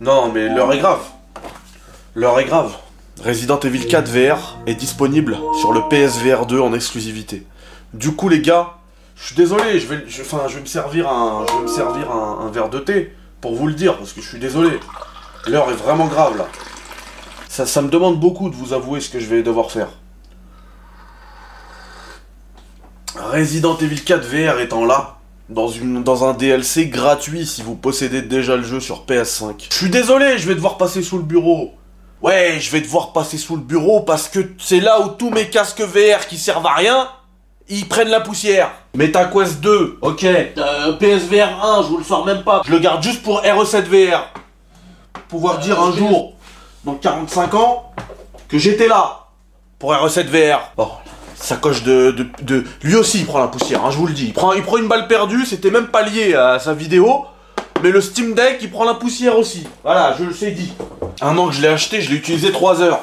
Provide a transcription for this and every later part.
Non, mais l'heure est grave. L'heure est grave. Resident Evil 4 VR est disponible sur le PSVR 2 en exclusivité. Du coup, les gars, je suis désolé, je vais, vais me servir un, je vais me servir verre de thé pour vous le dire, parce que je suis désolé. L'heure est vraiment grave là. Ça, ça me demande beaucoup de vous avouer ce que je vais devoir faire. Resident Evil 4 VR étant là, dans, une, dans un DLC gratuit si vous possédez déjà le jeu sur PS5. Je suis désolé, je vais devoir passer sous le bureau. Ouais, je vais devoir passer sous le bureau parce que c'est là où tous mes casques VR qui servent à rien, ils prennent la poussière. MetaQuest 2, ok. Euh, PSVR 1, je vous le sors même pas. Je le garde juste pour RE7 VR. Pouvoir dire un jour, dans 45 ans, que j'étais là. Pour RE7 VR. Bon, sacoche de, de. Lui aussi, il prend la poussière, hein, je vous le dis. Il prend, il prend une balle perdue, c'était même pas lié à sa vidéo. Mais le Steam Deck, il prend la poussière aussi. Voilà, je le sais dit. Un an que je l'ai acheté, je l'ai utilisé 3 heures.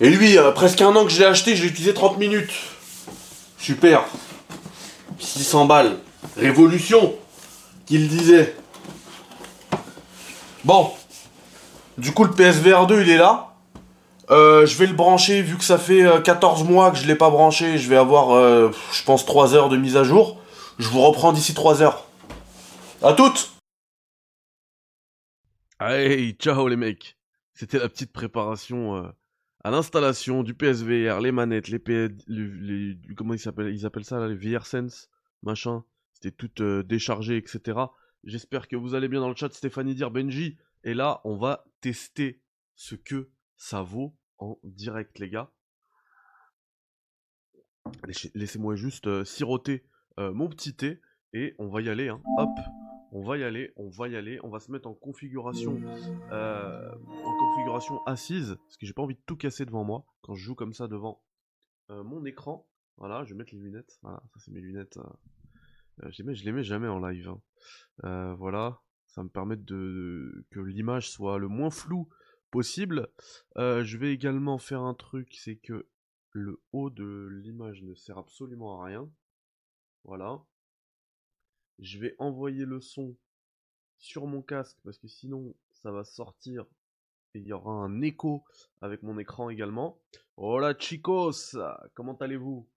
Et lui, euh, presque un an que je l'ai acheté, je l'ai utilisé 30 minutes. Super. 600 balles. Révolution, qu'il disait. Bon. Du coup, le PSVR 2, il est là. Euh, je vais le brancher, vu que ça fait euh, 14 mois que je l'ai pas branché, je vais avoir, euh, je pense, 3 heures de mise à jour. Je vous reprends d'ici 3 heures. À toutes Hey, ciao les mecs C'était la petite préparation euh, à l'installation du PSVR, les manettes, les, P... comment ils s'appellent Ils appellent ça là, les VR Sense, machin. C'était tout euh, déchargé, etc. J'espère que vous allez bien dans le chat, Stéphanie dire Benji. Et là, on va tester ce que ça vaut en direct, les gars. Laissez- Laissez-moi juste euh, siroter euh, mon petit thé et on va y aller. Hein. Hop, on va y aller, on va y aller. On va se mettre en configuration, euh, en configuration assise parce que j'ai pas envie de tout casser devant moi quand je joue comme ça devant mon écran. Voilà, je vais mettre les lunettes. Voilà, ça c'est mes lunettes. je les mets- je les mets jamais en live. hein. Voilà, ça me permet de que l'image soit le moins floue possible. Euh, je vais également faire un truc, c'est que le haut de l'image ne sert absolument à rien. Voilà. Je vais envoyer le son sur mon casque parce que sinon ça va sortir et il y aura un écho avec mon écran également. Hola chicos, comment allez-vous?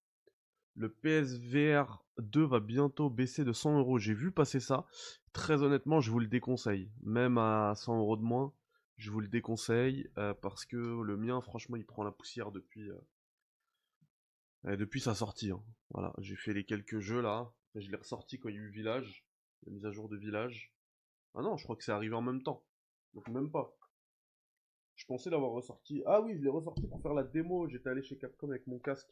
Le PSVR 2 va bientôt baisser de 100 euros. J'ai vu passer ça. Très honnêtement, je vous le déconseille. Même à 100 euros de moins, je vous le déconseille euh, parce que le mien, franchement, il prend la poussière depuis, euh, euh, depuis sa sortie. hein. Voilà, j'ai fait les quelques jeux là. Je l'ai ressorti quand il y a eu Village, la mise à jour de Village. Ah non, je crois que c'est arrivé en même temps. Donc même pas. Je pensais l'avoir ressorti. Ah oui, je l'ai ressorti pour faire la démo. J'étais allé chez Capcom avec mon casque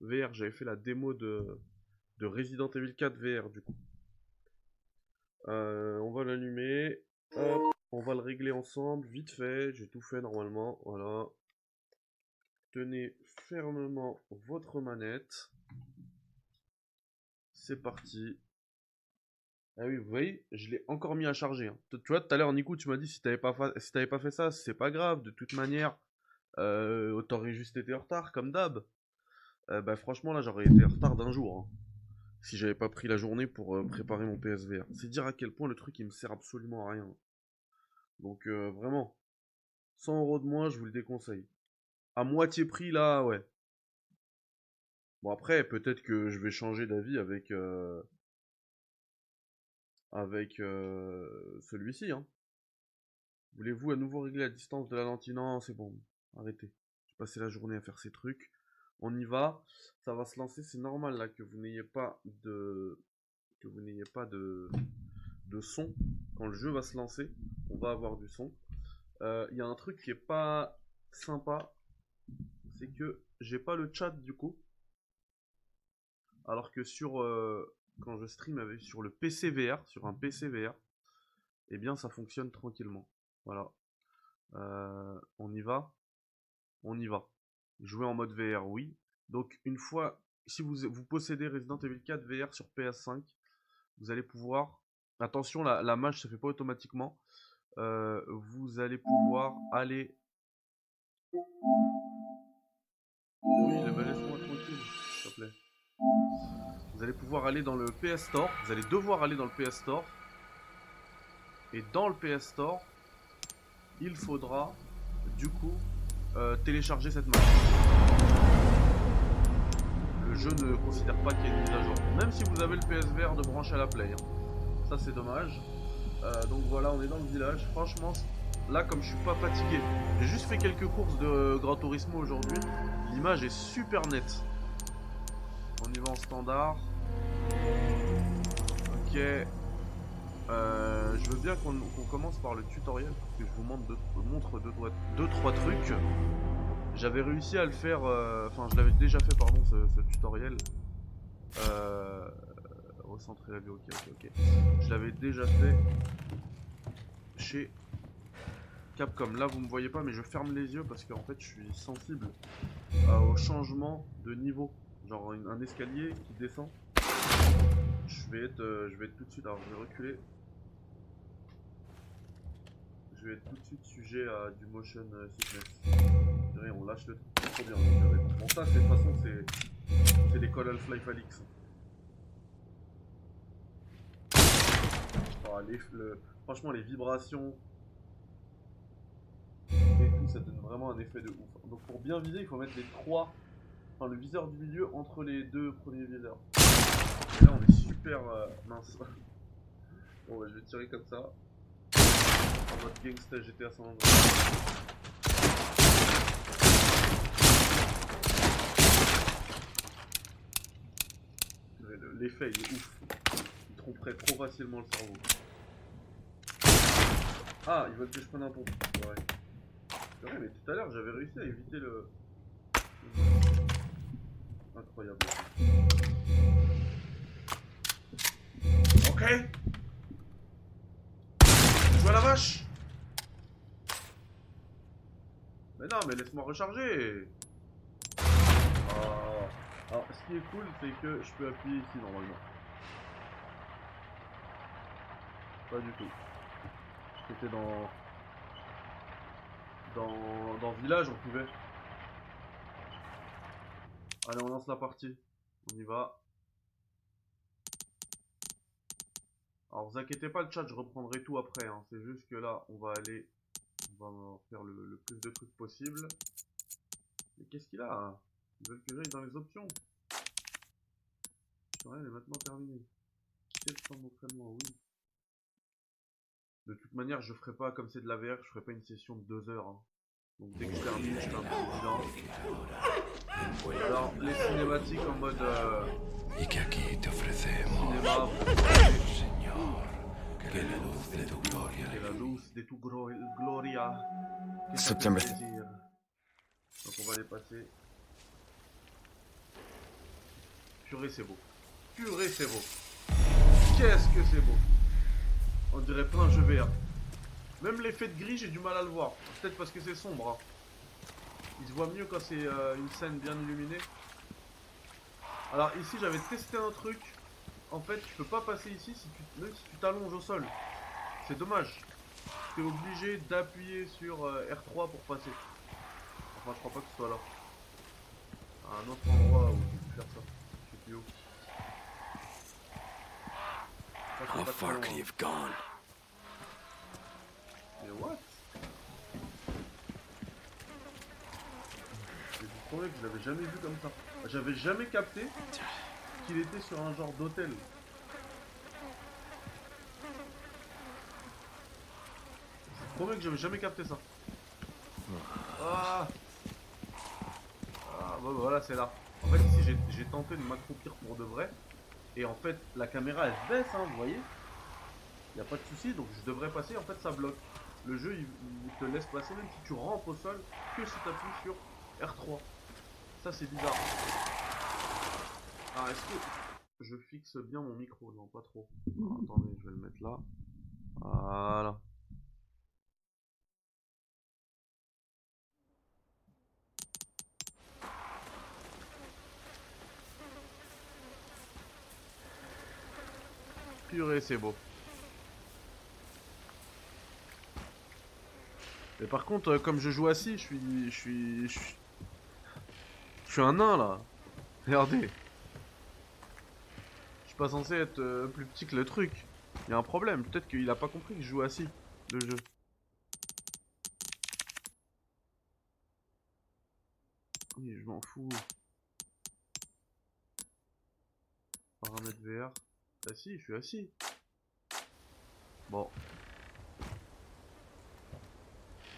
VR. J'avais fait la démo de, de Resident Evil 4 VR du coup. Euh, on va l'allumer. Hop, on va le régler ensemble, vite fait. J'ai tout fait normalement. Voilà. Tenez fermement votre manette. C'est parti. Ah oui, vous voyez, je l'ai encore mis à charger. hein. Tu vois, tout à l'heure, Nico, tu m'as dit si t'avais pas, si pas fait ça, c'est pas grave. De toute manière, euh, t'aurais juste été en retard, comme d'hab. Euh, bah, franchement, là, j'aurais été en retard d'un jour. hein, si j'avais pas pris la journée pour euh, préparer mon PSVR. C'est dire à quel point le truc, il me sert absolument à rien. Donc, euh, vraiment, 100 euros de moins, je vous le déconseille. À moitié prix, là, ouais. Bon, après, peut-être que je vais changer d'avis avec. euh, avec euh, celui-ci. Hein. Voulez-vous à nouveau régler la distance de la lentille? Non, c'est bon. Arrêtez. J'ai passé la journée à faire ces trucs. On y va. Ça va se lancer. C'est normal là que vous n'ayez pas de que vous n'ayez pas de son quand le jeu va se lancer. On va avoir du son. Euh, Il y a un truc qui est pas sympa, c'est que j'ai pas le chat du coup. Alors que sur euh, quand je stream avec sur le PC VR, sur un PC VR, eh bien ça fonctionne tranquillement. Voilà. Euh, on y va On y va. Jouer en mode VR, oui. Donc une fois, si vous, vous possédez Resident Evil 4 VR sur PS5, vous allez pouvoir... Attention, la, la mage se fait pas automatiquement. Euh, vous allez pouvoir aller... Oui, laisse-moi tranquille, s'il te plaît. Vous allez pouvoir aller dans le PS Store. Vous allez devoir aller dans le PS Store. Et dans le PS Store, il faudra du coup euh, télécharger cette map. Le jeu ne considère pas qu'il y ait une mise à jour. Même si vous avez le PSVR de brancher à la Play. hein. Ça c'est dommage. Euh, donc voilà, on est dans le village. Franchement, là comme je suis pas fatigué, j'ai juste fait quelques courses de Gran Turismo aujourd'hui. L'image est super nette. On y va en standard. Ok. Euh, je veux bien qu'on commence par le tutoriel parce que je vous montre deux, montre deux, deux, trois trucs. J'avais réussi à le faire, euh, enfin je l'avais déjà fait pardon ce, ce tutoriel. Euh, recentrer la vue, ok ok ok. Je l'avais déjà fait chez Capcom. Là vous me voyez pas mais je ferme les yeux parce qu'en fait je suis sensible euh, au changement de niveau. Genre un escalier qui descend. Je vais être, euh, je vais être tout de suite. Alors je vais reculer. Je vais être tout de suite sujet à du motion euh, sickness. On lâche le truc trop bien. Bon ça de toute façon c'est c'est l'école Half-Life Alix. Franchement les vibrations et tout ça donne vraiment un effet de ouf. Donc pour bien viser il faut mettre les trois, enfin le viseur du milieu entre les deux premiers viseurs. Et là on est super euh, mince. Bon bah je vais tirer comme ça. En mode gangsta GTA San Andreas. L'effet il est ouf. Il tromperait trop facilement le cerveau. Ah, ils veulent que je prenne un pont. Ouais. Ouais, mais tout à l'heure j'avais réussi à éviter le. Incroyable. Ok. Je vois la vache? Mais non, mais laisse-moi recharger. Ah. Alors, ce qui est cool, c'est que je peux appuyer ici normalement. Pas du tout. C'était dans... dans dans village, on pouvait. Allez, on lance la partie. On y va. Alors, vous inquiétez pas, le chat, je reprendrai tout après. hein. C'est juste que là, on va aller. On va faire le, plus de trucs possible. Mais qu'est-ce qu'il a hein? Ils veulent que j'aille dans les options. Rien est maintenant terminé. Quel temps d'entraînement, oui. De toute manière, je ferai pas, comme c'est de la VR, je ferai pas une session de 2 heures. hein. Donc dès que je termine, je fais un peu bilan. Alors, les cinématiques en mode euh, cinéma, de de plaisir. Donc on va les passer. Purée, c'est beau. Purée, c'est beau. Qu'est-ce que c'est beau? On dirait pas un jeu VR. Même l'effet de gris, j'ai du mal à le voir. Peut-être parce que c'est sombre. hein. Il se voit mieux quand c'est euh, une scène bien illuminée. Alors ici, j'avais testé un truc. En fait, tu peux pas passer ici si tu, même si tu t'allonges au sol. C'est dommage. Tu es obligé d'appuyer sur euh, R3 pour passer. Enfin, je crois pas que ce soit là. À un autre endroit où j'ai pu faire ça. Je sais plus où. How far could you have gone? Mais what? Je vous promets que je l'avais jamais vu comme ça. J'avais jamais capté qu'il était sur un genre d'hôtel. Je vous promets que j'avais jamais capté ça. Ah Ah bah voilà c'est là. En fait ici j'ai- tenté de m'accroupir pour de vrai. Et en fait la caméra elle se baisse hein, vous voyez. Il a pas de souci donc je devrais passer en fait ça bloque. Le jeu il, te laisse passer même si tu rampes au sol que si tu appuies sur R3. Ça c'est bizarre. Ah est-ce que je fixe bien mon micro? Non pas trop. Attendez je vais le mettre là. Voilà. Purée, c'est beau. Mais par contre, euh, comme je joue assis, je suis, je suis, je suis, un nain là. Regardez. Je suis pas censé être euh, plus petit que le truc. Il y a un problème. Peut-être qu'il a pas compris que je joue assis, le jeu. Oui, je m'en fous. Paramètres VR. Assis, je suis assis. Bon.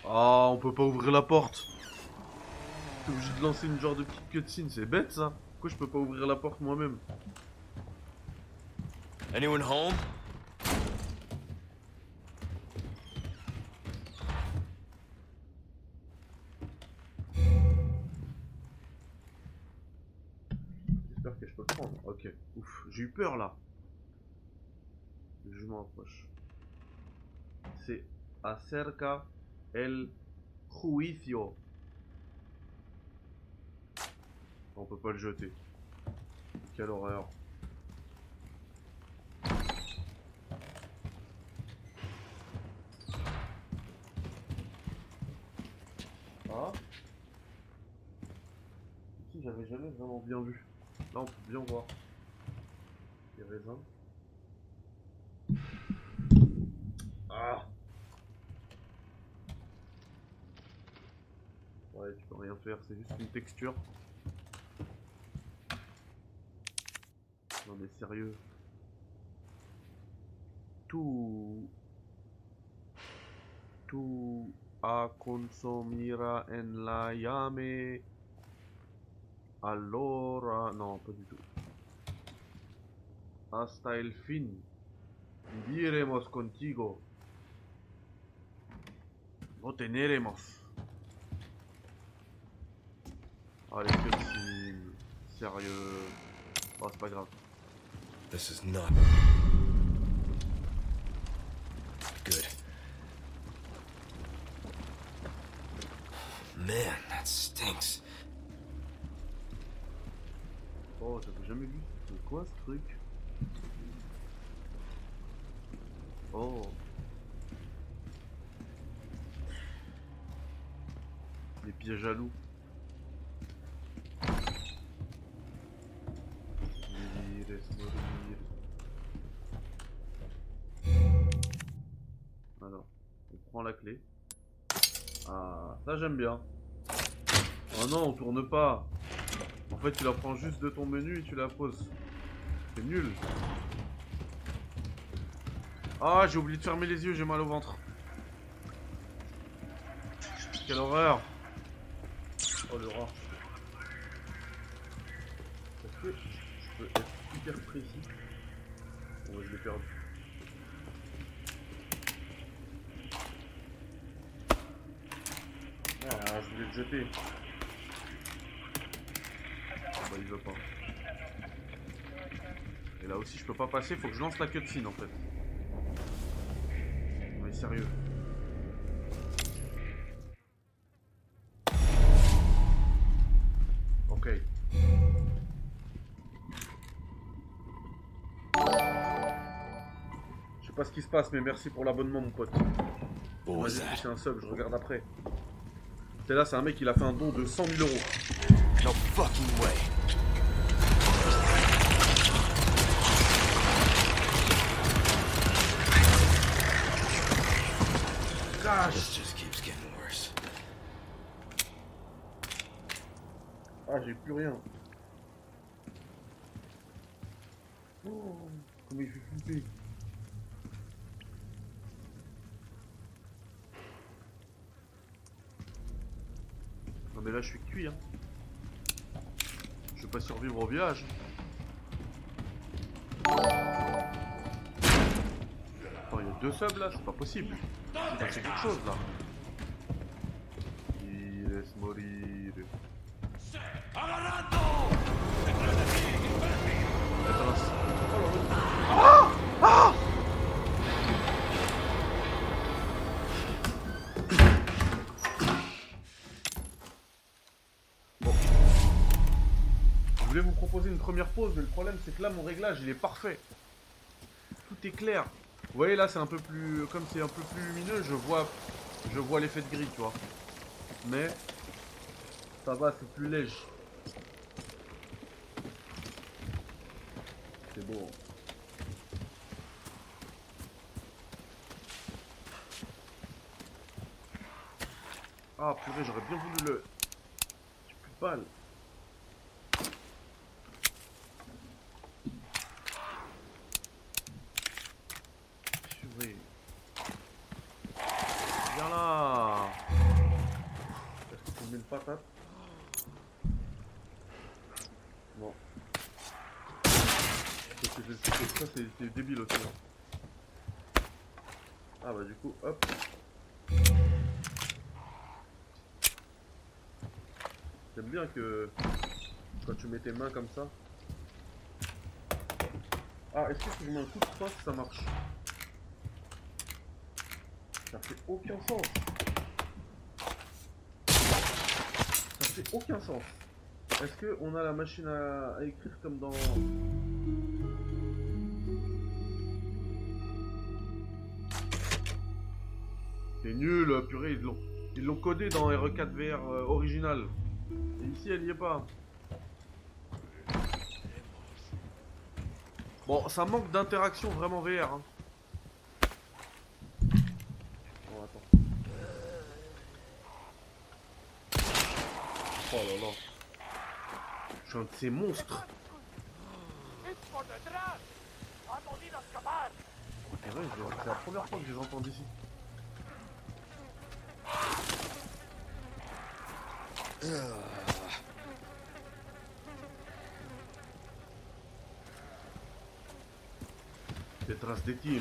Ah, on peut pas ouvrir la porte. T'es obligé de lancer une genre de petite cutscene, c'est bête ça. Pourquoi je peux pas ouvrir la porte moi-même? Anyone home? J'espère que je peux le prendre. Ok. Ouf, j'ai eu peur là. Je m'en approche. C'est acerca el juicio. On peut pas le jeter. Quelle horreur. Ah Ici j'avais jamais vraiment bien vu. Là on peut bien voir. Les raisins. Ah Ouais, tu peux rien c'est juste une texture. Non mais sérieux. Tout... Tout a consumira en la llame. Allora... Non, pas du tout. Hasta el fin. Viviremos contigo. No teneremos. Allez, cutscene. Sérieux. Oh, c'est pas grave. This is not good. Man, that stinks. Oh, j'avais jamais vu. C'est quoi ce truc Oh. Les pièges à loups. La clé. Ah, ça j'aime bien. Oh non, on tourne pas. En fait, tu la prends juste de ton menu et tu la poses. C'est nul. Ah, j'ai oublié de fermer les yeux, j'ai mal au ventre. Quelle horreur. Oh le rat. Est-ce que je peux être hyper précis? Je l'ai perdu? Ah, je voulais le jeter. Ah bah il veut pas. Et là aussi je peux pas passer, faut que je lance la cutscene en fait. Mais sérieux. Ok. Je sais pas ce qui se passe, mais merci pour l'abonnement mon pote. That? c'est un sub, je regarde après. C'est là, c'est un mec, il a fait un don de 100 000 euros. No fucking way. Cache This just keeps getting worse. Ah, j'ai plus rien. Oh, comment il fait flipper. Mais là je suis cuit hein. Je vais pas survivre au village. Attends, il y a deux subs là, c'est pas possible. Il passé quelque chose là. Il laisse mourir. Attends, Bon. première pause, mais le problème c'est que là mon réglage il est parfait. Tout est clair. Vous voyez là c'est un peu plus. Comme c'est un peu plus lumineux, je vois je vois l'effet de gris, tu vois. Mais ça va, c'est plus léger. C'est beau. Hein. Ah purée, j'aurais bien voulu le... J'ai plus de balles. Hop. J'aime bien que quand tu mets tes mains comme ça. Ah, est-ce que si je mets un coup de poing, ça marche? Ça fait aucun sens. Ça fait aucun sens. Est-ce que on a la machine à écrire comme dans. Nul, purée, ils l'ont, ils l'ont codé dans RE4VR euh, original. Et ici, elle y est pas. Bon, ça manque d'interaction vraiment VR. Hein. Bon, attends. Oh là là. Je suis un de ces monstres. Ouais, je- c'est la première fois que je les entends d'ici. Detrás de ti,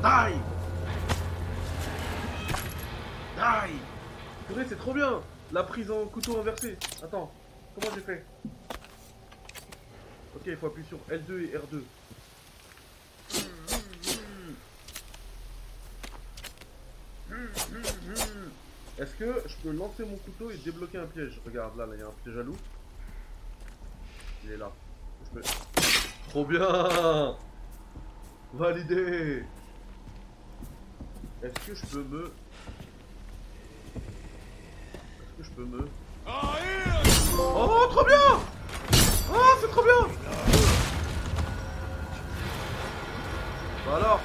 Die Die c'est trop bien La prise en couteau inversé. Attends, comment j'ai fait? Ok, il faut appuyer sur L2 et R2. Est-ce que je peux lancer mon couteau et débloquer un piège? Regarde, là, il y a un piège à loup. Il est là. Trop bien Validé Est-ce que je peux me... Est-ce que je peux me... Oh, trop bien! Oh, c'est trop bien! Bah alors!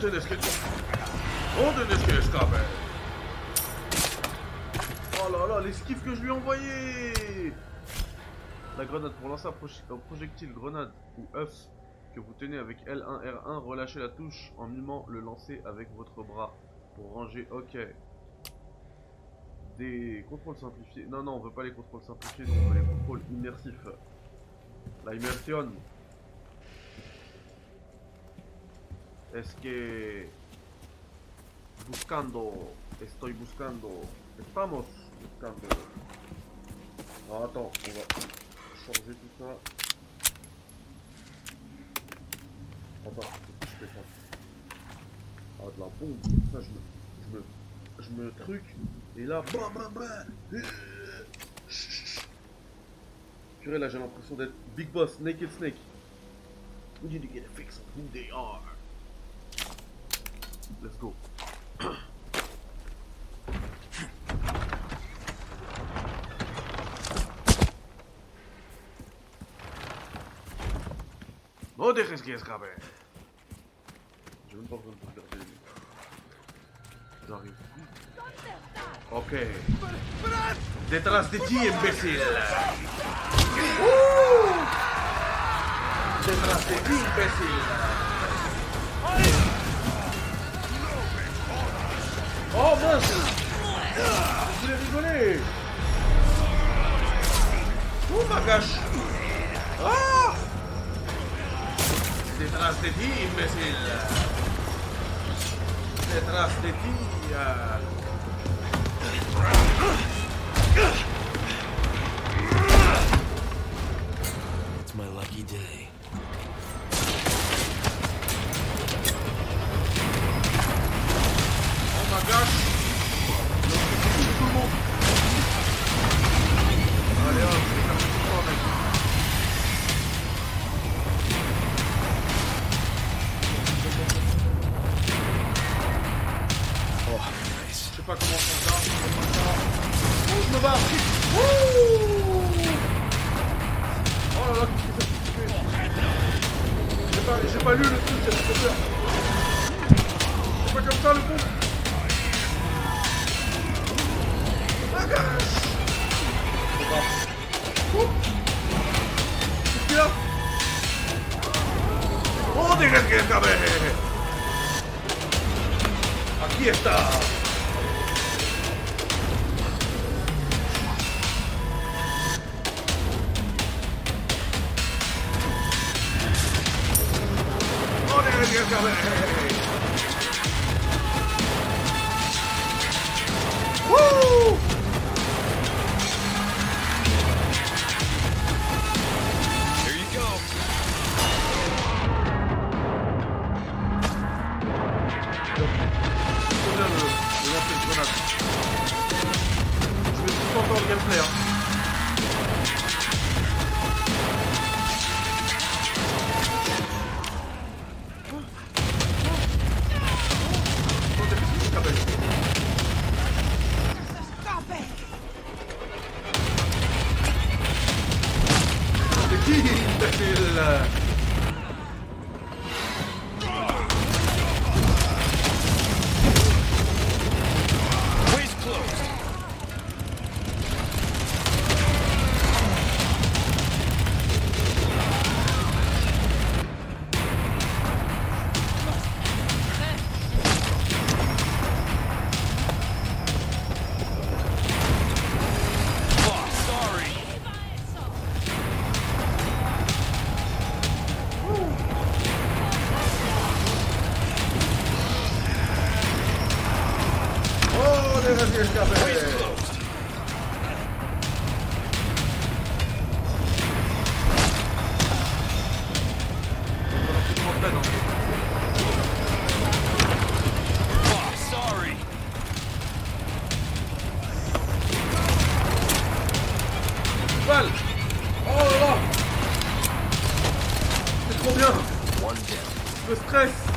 Tenés que... Non tenés que escape Oh là là, l'esquive que je lui ai envoyé La grenade pour lancer un, un projectile grenade ou œuf que vous tenez avec L1, R1, relâchez la touche en mimant le lancer avec votre bras pour ranger. Ok. Des contrôles simplifiés. Non, non, on veut pas les contrôles simplifiés, on veut les contrôles immersifs. La immersion. Es que. Buscando. Estoy buscando. Estamos buscando. Ah, attends, on va changer tout ça. Attends, faut que je fais ça. Ah, de la bombe. Ça, je me. Je me. Je me truc. Et là. Bam, bam, bam. Purée, là, j'ai l'impression d'être Big Boss, Naked Snake. We need to get a fix on who they are? Let's go. No dejes que escape. J'arrive. Ok. Détrás de ti, imbécile. Ouh Détrás de ti, imbécile. Oh mince Je voulais rigoler? Oh ma gâche Ah de ti, imbécile это раз ты, я... gameplay. Hein. Stress.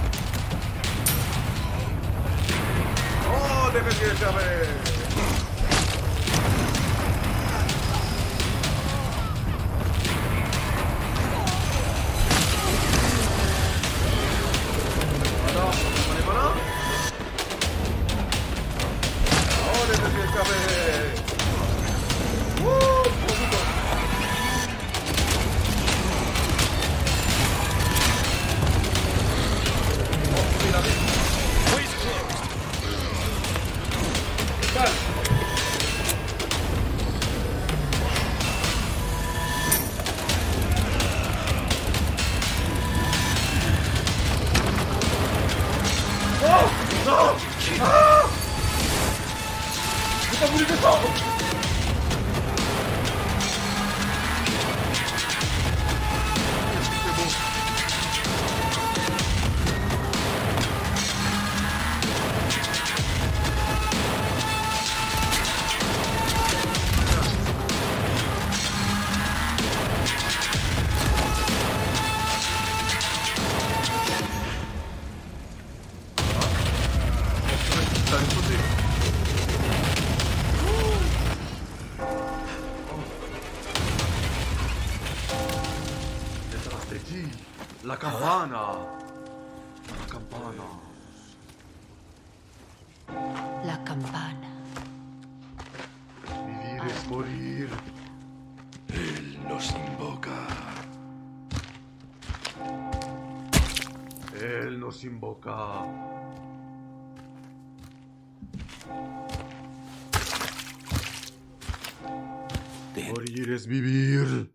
Morir es vivir.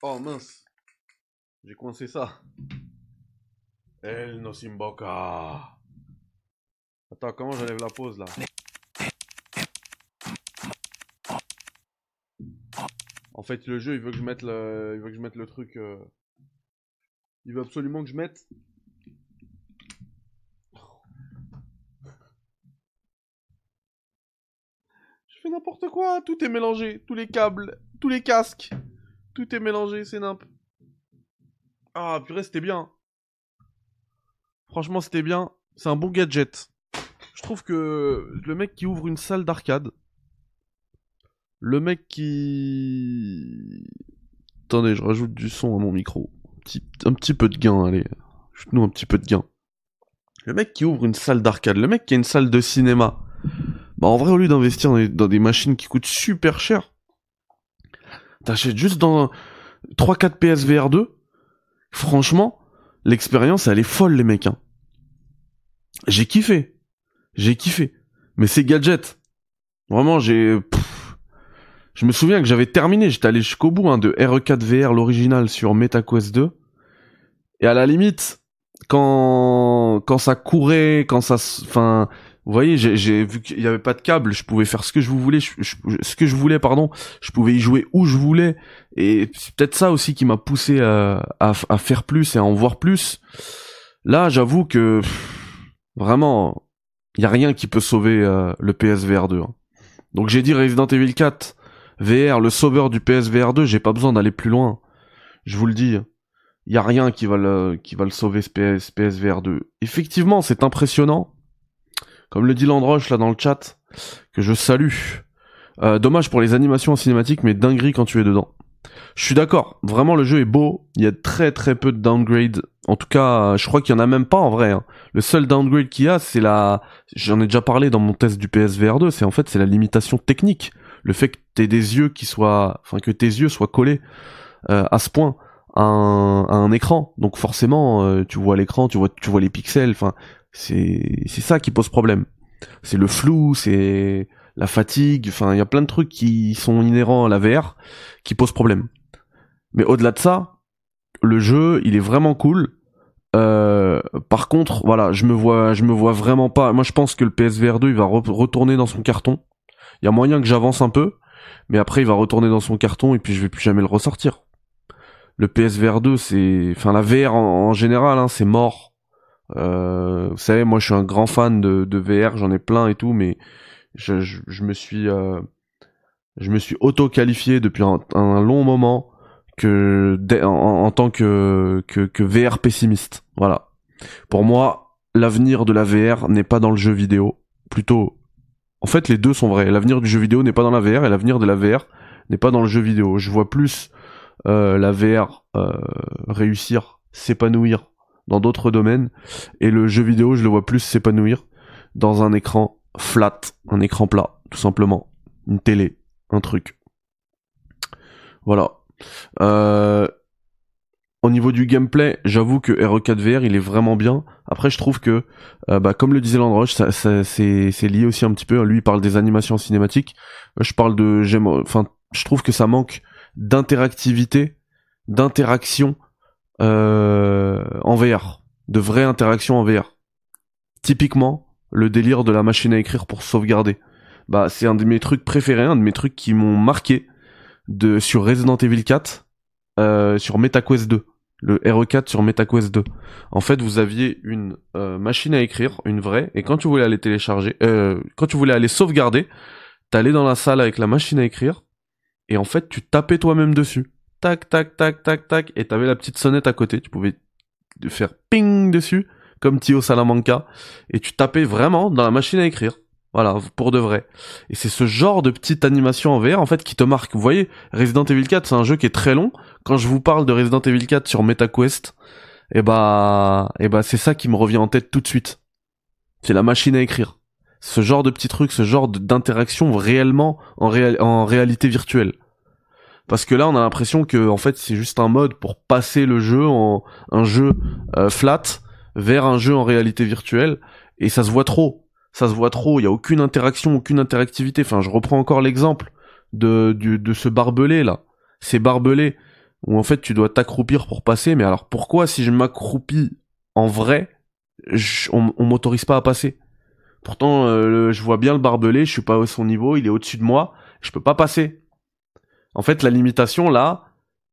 Oh mince. J'ai coincé ça. Elle nos invoca. Attends, comment j'enlève la pause là? En fait, le jeu, il veut que je mette le, il veut que je mette le truc. euh, Il veut absolument que je mette. Je fais n'importe quoi, tout est mélangé, tous les câbles, tous les casques, tout est mélangé, c'est nimp. Ah, purée, c'était bien. Franchement, c'était bien. C'est un bon gadget. Je trouve que le mec qui ouvre une salle d'arcade, le mec qui... Attendez, je rajoute du son à mon micro. Un petit, peu de gain, allez. Ajoute-nous un petit peu de gain. Le mec qui ouvre une salle d'arcade, le mec qui a une salle de cinéma. Bah en vrai, au lieu d'investir dans, des- machines qui coûtent super cher, t'achètes juste dans 3-4 PSVR 2. Franchement, l'expérience, elle est folle, les mecs. hein. J'ai kiffé. J'ai kiffé. Mais ces gadgets, vraiment, j'ai... Je me souviens que j'avais terminé, j'étais allé jusqu'au bout hein, de RE4 VR, l'original, sur MetaQuest 2. Et à la limite, quand, quand ça courait, quand ça... Enfin, vous voyez, j'ai- vu qu'il n'y avait pas de câble, je pouvais faire ce que je voulais, ce que je voulais, pardon. Je pouvais y jouer où je voulais. Et c'est peut-être ça aussi qui m'a poussé à, à, faire plus et à en voir plus. Là, j'avoue que vraiment, il y a rien qui peut sauver euh, le PSVR 2. hein. Donc j'ai dit Resident Evil 4 VR, le sauveur du PSVR 2, j'ai pas besoin d'aller plus loin. Je vous le dis, il y a rien qui va le qui va le sauver ce PS, PSVR 2. Effectivement, c'est impressionnant. Comme le dit Landroche là dans le chat, que je salue. Euh, dommage pour les animations en cinématique, mais dinguerie quand tu es dedans. Je suis d'accord, vraiment le jeu est beau, il y a très très peu de downgrade. En tout cas, je crois qu'il y en a même pas en vrai. hein. Le seul downgrade qu'il y a, c'est la... J'en ai déjà parlé dans mon test du PSVR 2, c'est en fait c'est la limitation technique. Le fait que t'aies des yeux qui soient... Enfin, que tes yeux soient collés euh, à ce point un, un écran. Donc forcément, euh, tu vois l'écran, tu vois, tu vois les pixels, enfin... C'est c'est ça qui pose problème. C'est le flou, c'est la fatigue, enfin il y a plein de trucs qui sont inhérents à la VR qui posent problème. Mais au-delà de ça, le jeu, il est vraiment cool. Euh, par contre, voilà, je me vois, je me vois vraiment pas. Moi, je pense que le PSVR 2, il va re- retourner dans son carton. Il y a moyen que j'avance un peu, mais après, il va retourner dans son carton et puis je vais plus jamais le ressortir. Le PSVR 2, c'est, enfin, la VR en, général, hein, c'est mort. Euh, vous savez, moi, je suis un grand fan de, VR, j'en ai plein et tout, mais je, je, je me suis, euh, je me suis auto-qualifié depuis un, long moment que en, en tant que, que que VR pessimiste. Voilà. Pour moi, l'avenir de la VR n'est pas dans le jeu vidéo. Plutôt, en fait, les deux sont vrais. L'avenir du jeu vidéo n'est pas dans la VR et l'avenir de la VR n'est pas dans le jeu vidéo. Je vois plus la VR euh, réussir, s'épanouir dans d'autres domaines et le jeu vidéo, je le vois plus s'épanouir dans un écran flat, un écran plat, tout simplement, une télé, un truc. Voilà. Euh, au niveau du gameplay, j'avoue que RE4 VR, il est vraiment bien. Après, je trouve que, euh, bah, comme le disait Landroche, ça, c'est, lié aussi un petit peu. Lui, il parle des animations cinématiques. Je parle de, j'aime, enfin, je trouve que ça manque d'interactivité, d'interaction euh, en VR, de vraie interaction en VR. Typiquement, le délire de la machine à écrire pour sauvegarder. Bah, c'est un de mes trucs préférés, un de mes trucs qui m'ont marqué de sur Resident Evil 4 euh, sur MetaQuest 2 le RE4 sur MetaQuest 2 en fait vous aviez une euh, machine à écrire une vraie et quand tu voulais aller télécharger euh, quand tu voulais aller sauvegarder t'allais dans la salle avec la machine à écrire et en fait tu tapais toi-même dessus tac tac tac tac tac et t'avais la petite sonnette à côté tu pouvais faire ping dessus comme Tio Salamanca et tu tapais vraiment dans la machine à écrire voilà pour de vrai et c'est ce genre de petite animation en VR en fait qui te marque. Vous voyez, Resident Evil 4 c'est un jeu qui est très long. Quand je vous parle de Resident Evil 4 sur MetaQuest, et bah, et bah c'est ça qui me revient en tête tout de suite. C'est la machine à écrire. Ce genre de petit truc, ce genre d'interaction réellement en, réal- en réalité virtuelle. Parce que là, on a l'impression que en fait, c'est juste un mode pour passer le jeu en un jeu euh, flat vers un jeu en réalité virtuelle, et ça se voit trop. Ça se voit trop. Il y a aucune interaction, aucune interactivité. Enfin, je reprends encore l'exemple de de ce barbelé là. C'est barbelé où en fait tu dois t'accroupir pour passer. Mais alors pourquoi si je m'accroupis en vrai, on, on m'autorise pas à passer? Pourtant, euh, je vois bien le barbelé. Je suis pas à son niveau. Il est au-dessus de moi. Je peux pas passer. En fait, la limitation là,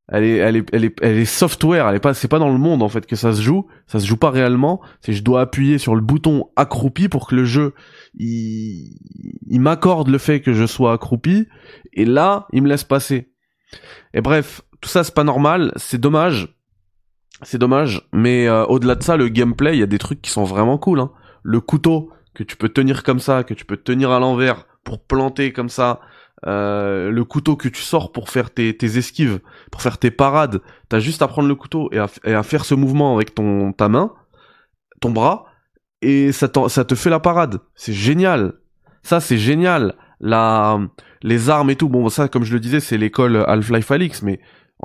elle est, elle est, elle est, elle est software. Elle est pas, c'est pas dans le monde en fait que ça se joue. Ça se joue pas réellement. C'est je dois appuyer sur le bouton accroupi pour que le jeu, il, il m'accorde le fait que je sois accroupi. Et là, il me laisse passer. Et bref, tout ça c'est pas normal. C'est dommage. C'est dommage. Mais euh, au-delà de ça, le gameplay, il y a des trucs qui sont vraiment cool. Hein. Le couteau que tu peux tenir comme ça, que tu peux tenir à l'envers pour planter comme ça. Euh, le couteau que tu sors pour faire tes, tes esquives, pour faire tes parades, t'as juste à prendre le couteau et à, et à faire ce mouvement avec ton ta main, ton bras, et ça, ça te fait la parade. C'est génial. Ça, c'est génial. La, les armes et tout, bon, ça, comme je le disais, c'est l'école Half-Life Alix, mais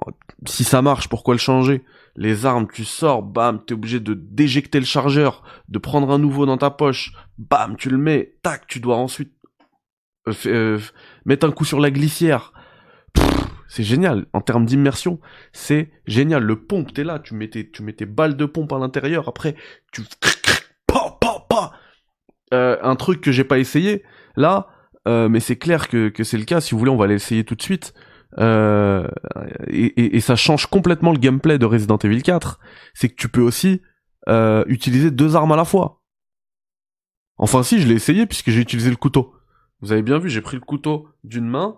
euh, si ça marche, pourquoi le changer? Les armes, tu sors, bam, t'es obligé de déjecter le chargeur, de prendre un nouveau dans ta poche, bam, tu le mets, tac, tu dois ensuite euh, euh, mettre un coup sur la glissière. C'est génial. En termes d'immersion, c'est génial. Le pompe, t'es là, tu mets tes, tu mets tes balles de pompe à l'intérieur, après, tu... Euh, un truc que j'ai pas essayé, là, euh, mais c'est clair que, que c'est le cas. Si vous voulez, on va l'essayer tout de suite. Euh, et, ça change complètement le gameplay de Resident Evil 4. C'est que tu peux aussi euh, utiliser deux armes à la fois. Enfin si, je l'ai essayé puisque j'ai utilisé le couteau. Vous avez bien vu, j'ai pris le couteau d'une main,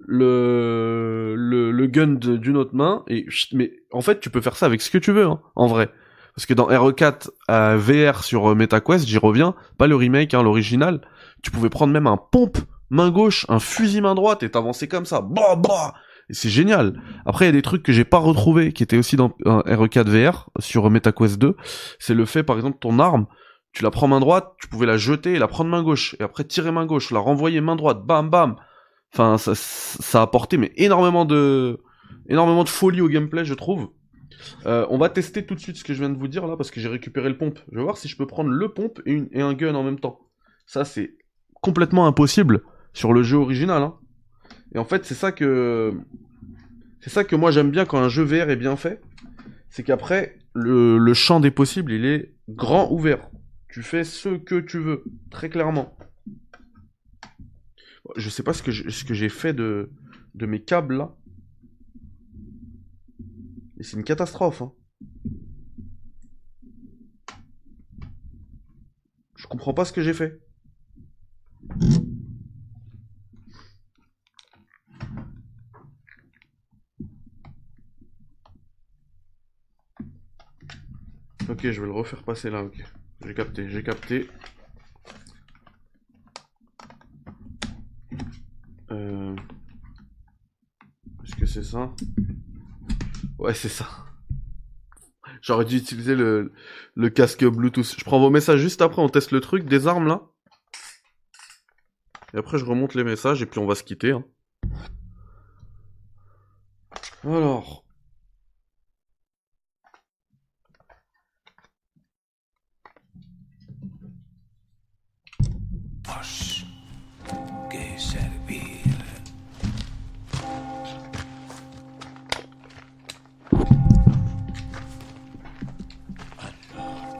le, le, gun d'une autre main, et mais en fait, tu peux faire ça avec ce que tu veux, hein, en vrai. Parce que dans RE4 euh, VR sur euh, MetaQuest, j'y reviens, pas le remake, hein, l'original, tu pouvais prendre même un pompe main gauche, un fusil main droite et t'avancer comme ça, bah bah, c'est génial. Après, il y a des trucs que j'ai pas retrouvés, qui étaient aussi dans un RE4 VR sur MetaQuest 2. C'est le fait, par exemple, ton arme, tu la prends main droite, tu pouvais la jeter et la prendre main gauche, et après tirer main gauche, la renvoyer main droite, bam bam. Enfin, ça, a apporté mais énormément de, folie au gameplay, je trouve. Euh, on va tester tout de suite ce que je viens de vous dire là, parce que j'ai récupéré le pompe. Je vais voir si je peux prendre le pompe et un gun en même temps. Ça, c'est complètement impossible sur le jeu original. Hein. Et en fait, c'est ça que, c'est ça que moi j'aime bien quand un jeu VR est bien fait, c'est qu'après le, champ des possibles, il est grand ouvert. Tu fais ce que tu veux, très clairement. Je sais pas ce que j'ai fait de, de mes câbles là. Et c'est une catastrophe. Hein. Je comprends pas ce que j'ai fait. Ok, je vais le refaire passer là, ok. J'ai capté, j'ai capté. Euh... Est-ce que c'est ça? Ouais, c'est ça. J'aurais dû utiliser le, le casque Bluetooth. Je prends vos messages juste après, on teste le truc des armes là. Et après, je remonte les messages et puis on va se quitter. hein. Alors.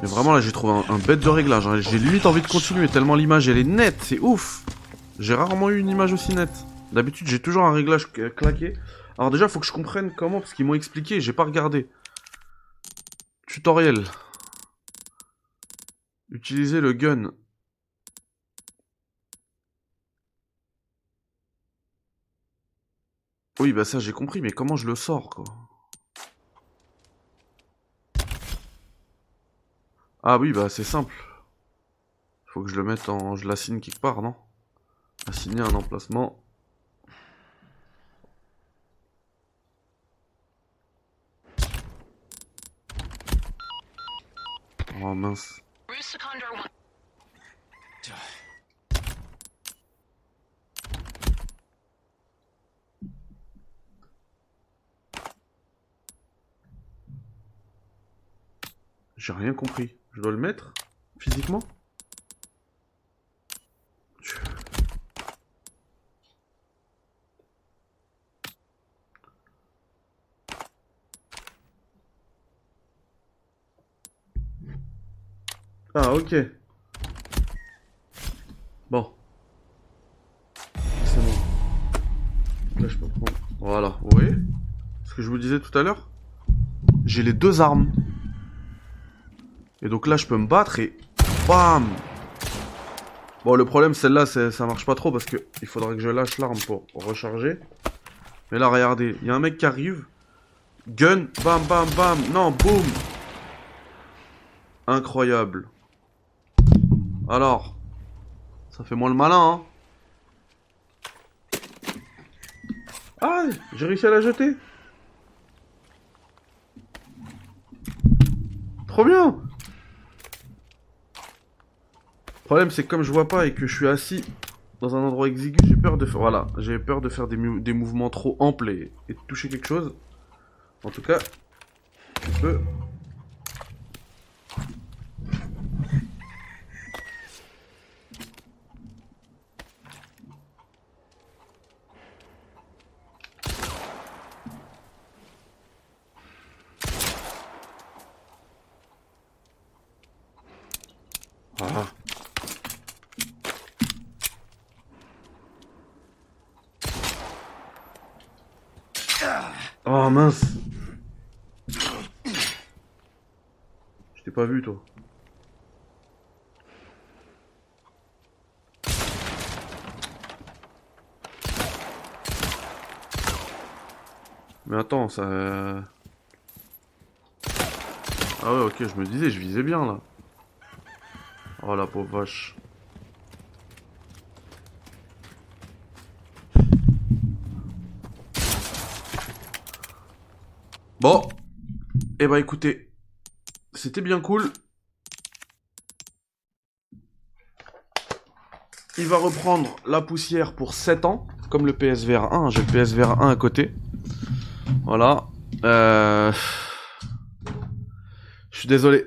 Mais vraiment là j'ai trouvé un, bête de réglage. hein. J'ai limite envie de continuer tellement l'image elle est nette, c'est ouf. J'ai rarement eu une image aussi nette. D'habitude j'ai toujours un réglage cla- claqué. Alors déjà faut que je comprenne comment parce qu'ils m'ont expliqué, j'ai pas regardé. Tutoriel. Utiliser le gun. Oui bah ça j'ai compris mais comment je le sors quoi? Ah oui, bah c'est simple. Faut que je le mette en... Je l'assigne quelque part, non? Assigner un emplacement. Oh mince. J'ai rien compris. Je dois le mettre Physiquement? Ah, ok. Bon. C'est bon. Là, je peux prendre. Voilà, vous voyez Ce que je vous disais tout à l'heure? J'ai les deux armes. Et donc là, je peux me battre et... Bam Bon, le problème, celle-là, ça marche pas trop parce que il faudra que je lâche l'arme pour recharger. Mais là, regardez, il y a un mec qui arrive. Gun, bam, bam, bam. Non, boum. Incroyable. Alors, ça fait moins le malin, hein. Ah, j'ai réussi à la jeter. Trop bien. Le problème, c'est que comme je vois pas et que je suis assis dans un endroit exigu, j'ai peur de faire... Peur de faire des, des, mouvements trop amples et... et de toucher quelque chose. En tout cas, je peux Oh mince Je t'ai pas vu toi. Mais attends, ça... Ah ouais, ok, je me disais, je visais bien, là. Oh la pauvre vache. Bon. Eh bah écoutez, c'était bien cool. Il va reprendre la poussière pour 7 ans, comme le PSVR 1. J'ai le PSVR 1 à côté. Voilà. Euh... Je suis désolé.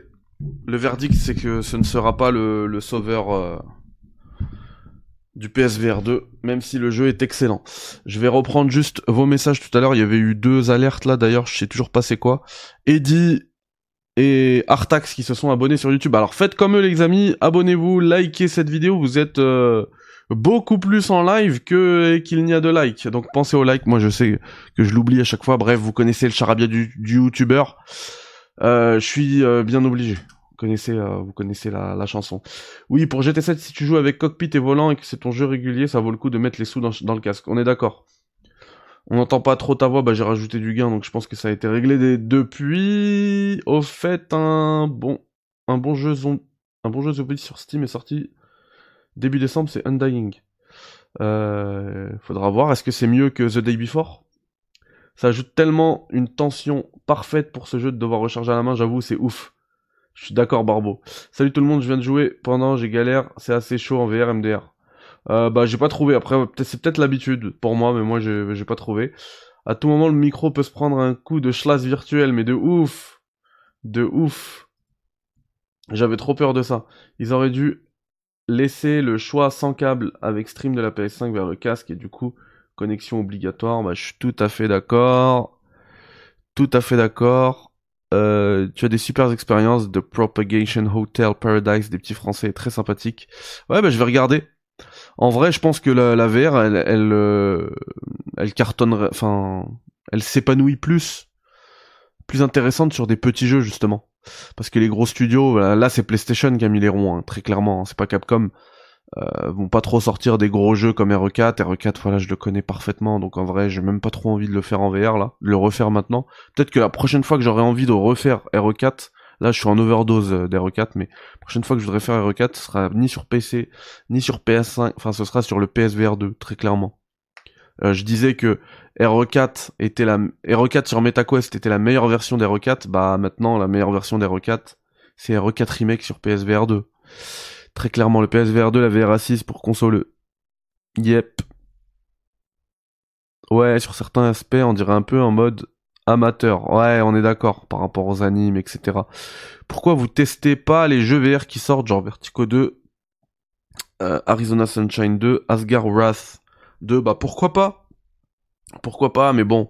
Le verdict, c'est que ce ne sera pas le, sauveur euh, du PSVR 2, même si le jeu est excellent. Je vais reprendre juste vos messages tout à l'heure. Il y avait eu deux alertes là, d'ailleurs, je sais toujours pas c'est quoi. Eddie et Artax qui se sont abonnés sur YouTube. Alors faites comme eux les amis, abonnez-vous, likez cette vidéo, vous êtes euh, beaucoup plus en live que qu'il n'y a de likes. Donc pensez au like, moi je sais que je l'oublie à chaque fois. Bref, vous connaissez le charabia du, du youtubeur. Euh, je suis euh, bien obligé connaissez, euh, vous connaissez la, la, chanson. Oui, pour GT7, si tu joues avec cockpit et volant et que c'est ton jeu régulier, ça vaut le coup de mettre les sous dans, dans le casque. On est d'accord. On n'entend pas trop ta voix, bah j'ai rajouté du gain, donc je pense que ça a été réglé depuis. Au fait, un bon, un bon jeu zombie, un bon jeu zombie sur Steam est sorti début décembre, c'est Undying. Euh, faudra voir, est-ce que c'est mieux que The Day Before? Ça ajoute tellement une tension parfaite pour ce jeu de devoir recharger à la main, j'avoue, c'est ouf. Je suis d'accord, Barbeau. Salut tout le monde, je viens de jouer pendant, j'ai galère, c'est assez chaud en VR MDR. Euh, bah, j'ai pas trouvé. Après, c'est peut-être l'habitude pour moi, mais moi, j'ai pas trouvé. À tout moment, le micro peut se prendre un coup de schlass virtuel, mais de ouf. De ouf. J'avais trop peur de ça. Ils auraient dû laisser le choix sans câble avec stream de la PS5 vers le casque et du coup, connexion obligatoire. Bah, je suis tout à fait d'accord. Tout à fait d'accord. Euh, tu as des super expériences de Propagation Hotel Paradise, des petits français très sympathiques. Ouais, bah je vais regarder. En vrai, je pense que la, la VR, elle, elle, euh, enfin, elle s'épanouit plus, plus intéressante sur des petits jeux justement. Parce que les gros studios, là, c'est PlayStation qui a mis les ronds, hein, très clairement. Hein, c'est pas Capcom euh, vont pas trop sortir des gros jeux comme RE4. RE4, voilà, je le connais parfaitement, donc en vrai, j'ai même pas trop envie de le faire en VR là, de le refaire maintenant. Peut-être que la prochaine fois que j'aurai envie de refaire RE4, là, je suis en overdose euh, d'RE4, mais la prochaine fois que je voudrais faire RE4, ce sera ni sur PC, ni sur PS5, enfin, ce sera sur le PSVR 2, très clairement. Euh, je disais que RE4 était la RE4 sur MetaQuest était la meilleure version d'RE4, bah maintenant la meilleure version d'RE4 c'est RE4 remake sur PSVR 2. Très clairement, le PSVR 2, la VR 6 pour console. Yep. Ouais, sur certains aspects, on dirait un peu en mode amateur. Ouais, on est d'accord par rapport aux animes, etc. Pourquoi vous testez pas les jeux VR qui sortent, genre Vertigo 2, euh, Arizona Sunshine 2, Asgard Wrath 2 Bah pourquoi pas? Pourquoi pas Mais bon,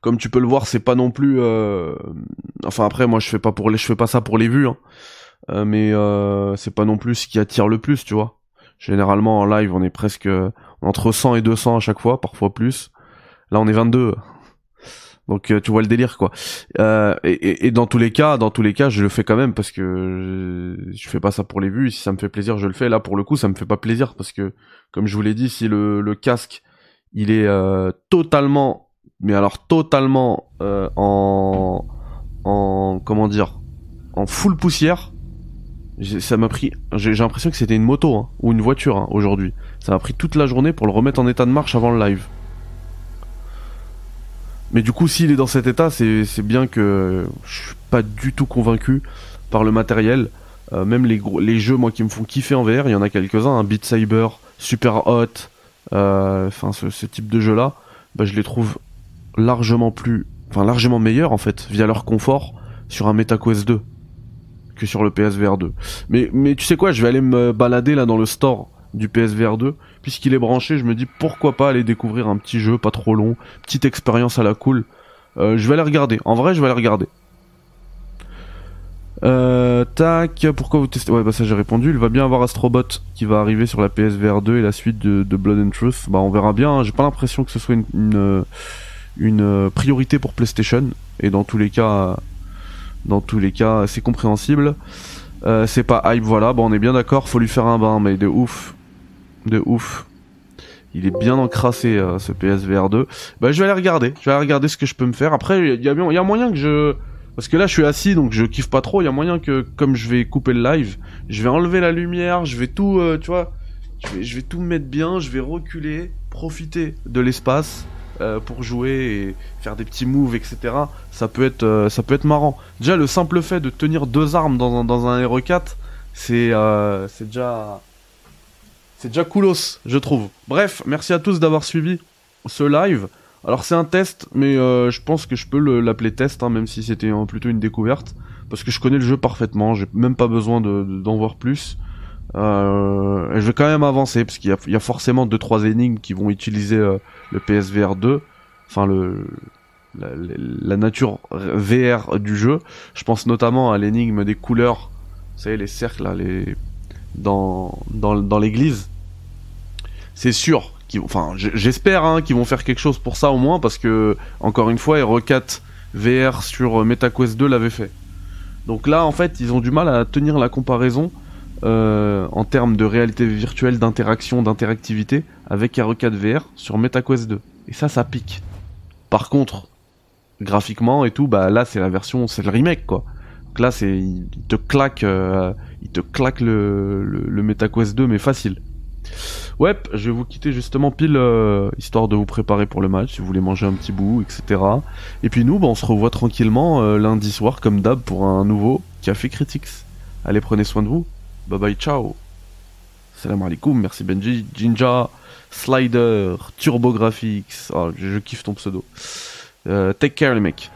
comme tu peux le voir, c'est pas non plus. euh, Enfin après, moi je fais pas pour les, je fais pas ça pour les vues, hein. Euh, mais c'est pas non plus ce qui attire le plus, tu vois. Généralement en live, on est presque entre 100 et 200 à chaque fois, parfois plus. Là, on est 22. Donc euh, tu vois le délire quoi. Euh, et, et- et dans tous les cas, dans tous les cas, je le fais quand même parce que je, fais pas ça pour les vues. Si ça me fait plaisir, je le fais. Là pour le coup, ça me fait pas plaisir parce que comme je vous l'ai dit, si le, le casque il est euh, totalement, mais alors totalement euh, en en comment dire, en full poussière. Ça m'a pris, j'ai l'impression que c'était une moto hein, ou une voiture hein, aujourd'hui. Ça m'a pris toute la journée pour le remettre en état de marche avant le live. Mais du coup, s'il est dans cet état, c'est bien que je suis pas du tout convaincu par le matériel. Euh, même les, gros, jeux, moi, qui me font kiffer en VR, il y en a quelques-uns, hein, Beat Saber, Super Hot, euh, enfin ce, ce type de jeu-là, bah, je les trouve largement plus, enfin largement meilleurs en fait, via leur confort sur un MetaQuest 2 que sur le PSVR 2. Mais, mais tu sais quoi, je vais aller me balader là dans le store du PSVR 2, puisqu'il est branché, je me dis pourquoi pas aller découvrir un petit jeu pas trop long, petite expérience à la cool. Euh, je vais aller regarder. En vrai, je vais aller regarder. Euh, tac, pourquoi vous testez? Ouais, bah ça j'ai répondu. Il va bien avoir Astrobot qui va arriver sur la PSVR 2 et la suite de, Blood and Truth. Bah on verra bien. hein. J'ai pas l'impression que ce soit une, euh, priorité pour PlayStation. Et dans tous les cas, dans tous les cas, c'est compréhensible. Euh, c'est pas hype, voilà. On est bien d'accord. Faut lui faire un bain, mais de ouf, de ouf. Il est bien encrassé euh, ce PSVR 2. Bah je vais aller regarder. Je vais aller regarder ce que je peux me faire. Après, il y a, y a moyen que je parce que là, je suis assis, donc je kiffe pas trop. Il y a moyen que, comme je vais couper le live, je vais enlever la lumière, je vais tout, euh, tu vois, je vais, tout me mettre bien, je vais reculer, profiter de l'espace euh, pour jouer et faire des petits moves, etc. Ça peut être, ça peut être marrant. Déjà, le simple fait de tenir deux armes dans un, dans un RE4, c'est, euh, c'est déjà, c'est déjà coolos, je trouve. Bref, merci à tous d'avoir suivi ce live. Alors c'est un test, mais euh, je pense que je peux le- l'appeler test, hein, même si c'était plutôt une découverte, parce que je connais le jeu parfaitement, j'ai même pas besoin de- de- d'en voir plus. Euh, je vais quand même avancer, parce qu'il y a, forcément deux trois énigmes qui vont utiliser euh, le PSVR 2, enfin la, nature VR du jeu. Je pense notamment à l'énigme des couleurs, vous savez les cercles dans l'église. C'est sûr enfin j'espère hein, qu'ils vont faire quelque chose pour ça au moins parce que encore une fois RE4 VR sur euh, MetaQuest 2 l'avait fait. Donc là en fait ils ont du mal à tenir la comparaison euh, en termes de réalité virtuelle, d'interaction, d'interactivité avec RE4 VR sur MetaQuest 2. Et ça ça pique. Par contre graphiquement et tout bah là c'est la version c'est le remake quoi. Donc là c'est il te claque euh, te claque le, le, le MetaQuest 2 mais facile. Ouais, je vais vous quitter justement pile euh, histoire de vous préparer pour le match, si vous voulez manger un petit bout, etc. Et puis nous, bah, on se revoit tranquillement euh, lundi soir comme d'hab pour un nouveau Café Critics. Allez, prenez soin de vous. Bye bye, ciao. Salam alaikum, merci Benji, Jinja, Slider, Turbo Graphics. Oh, je, je kiffe ton pseudo. Euh, take care les mecs.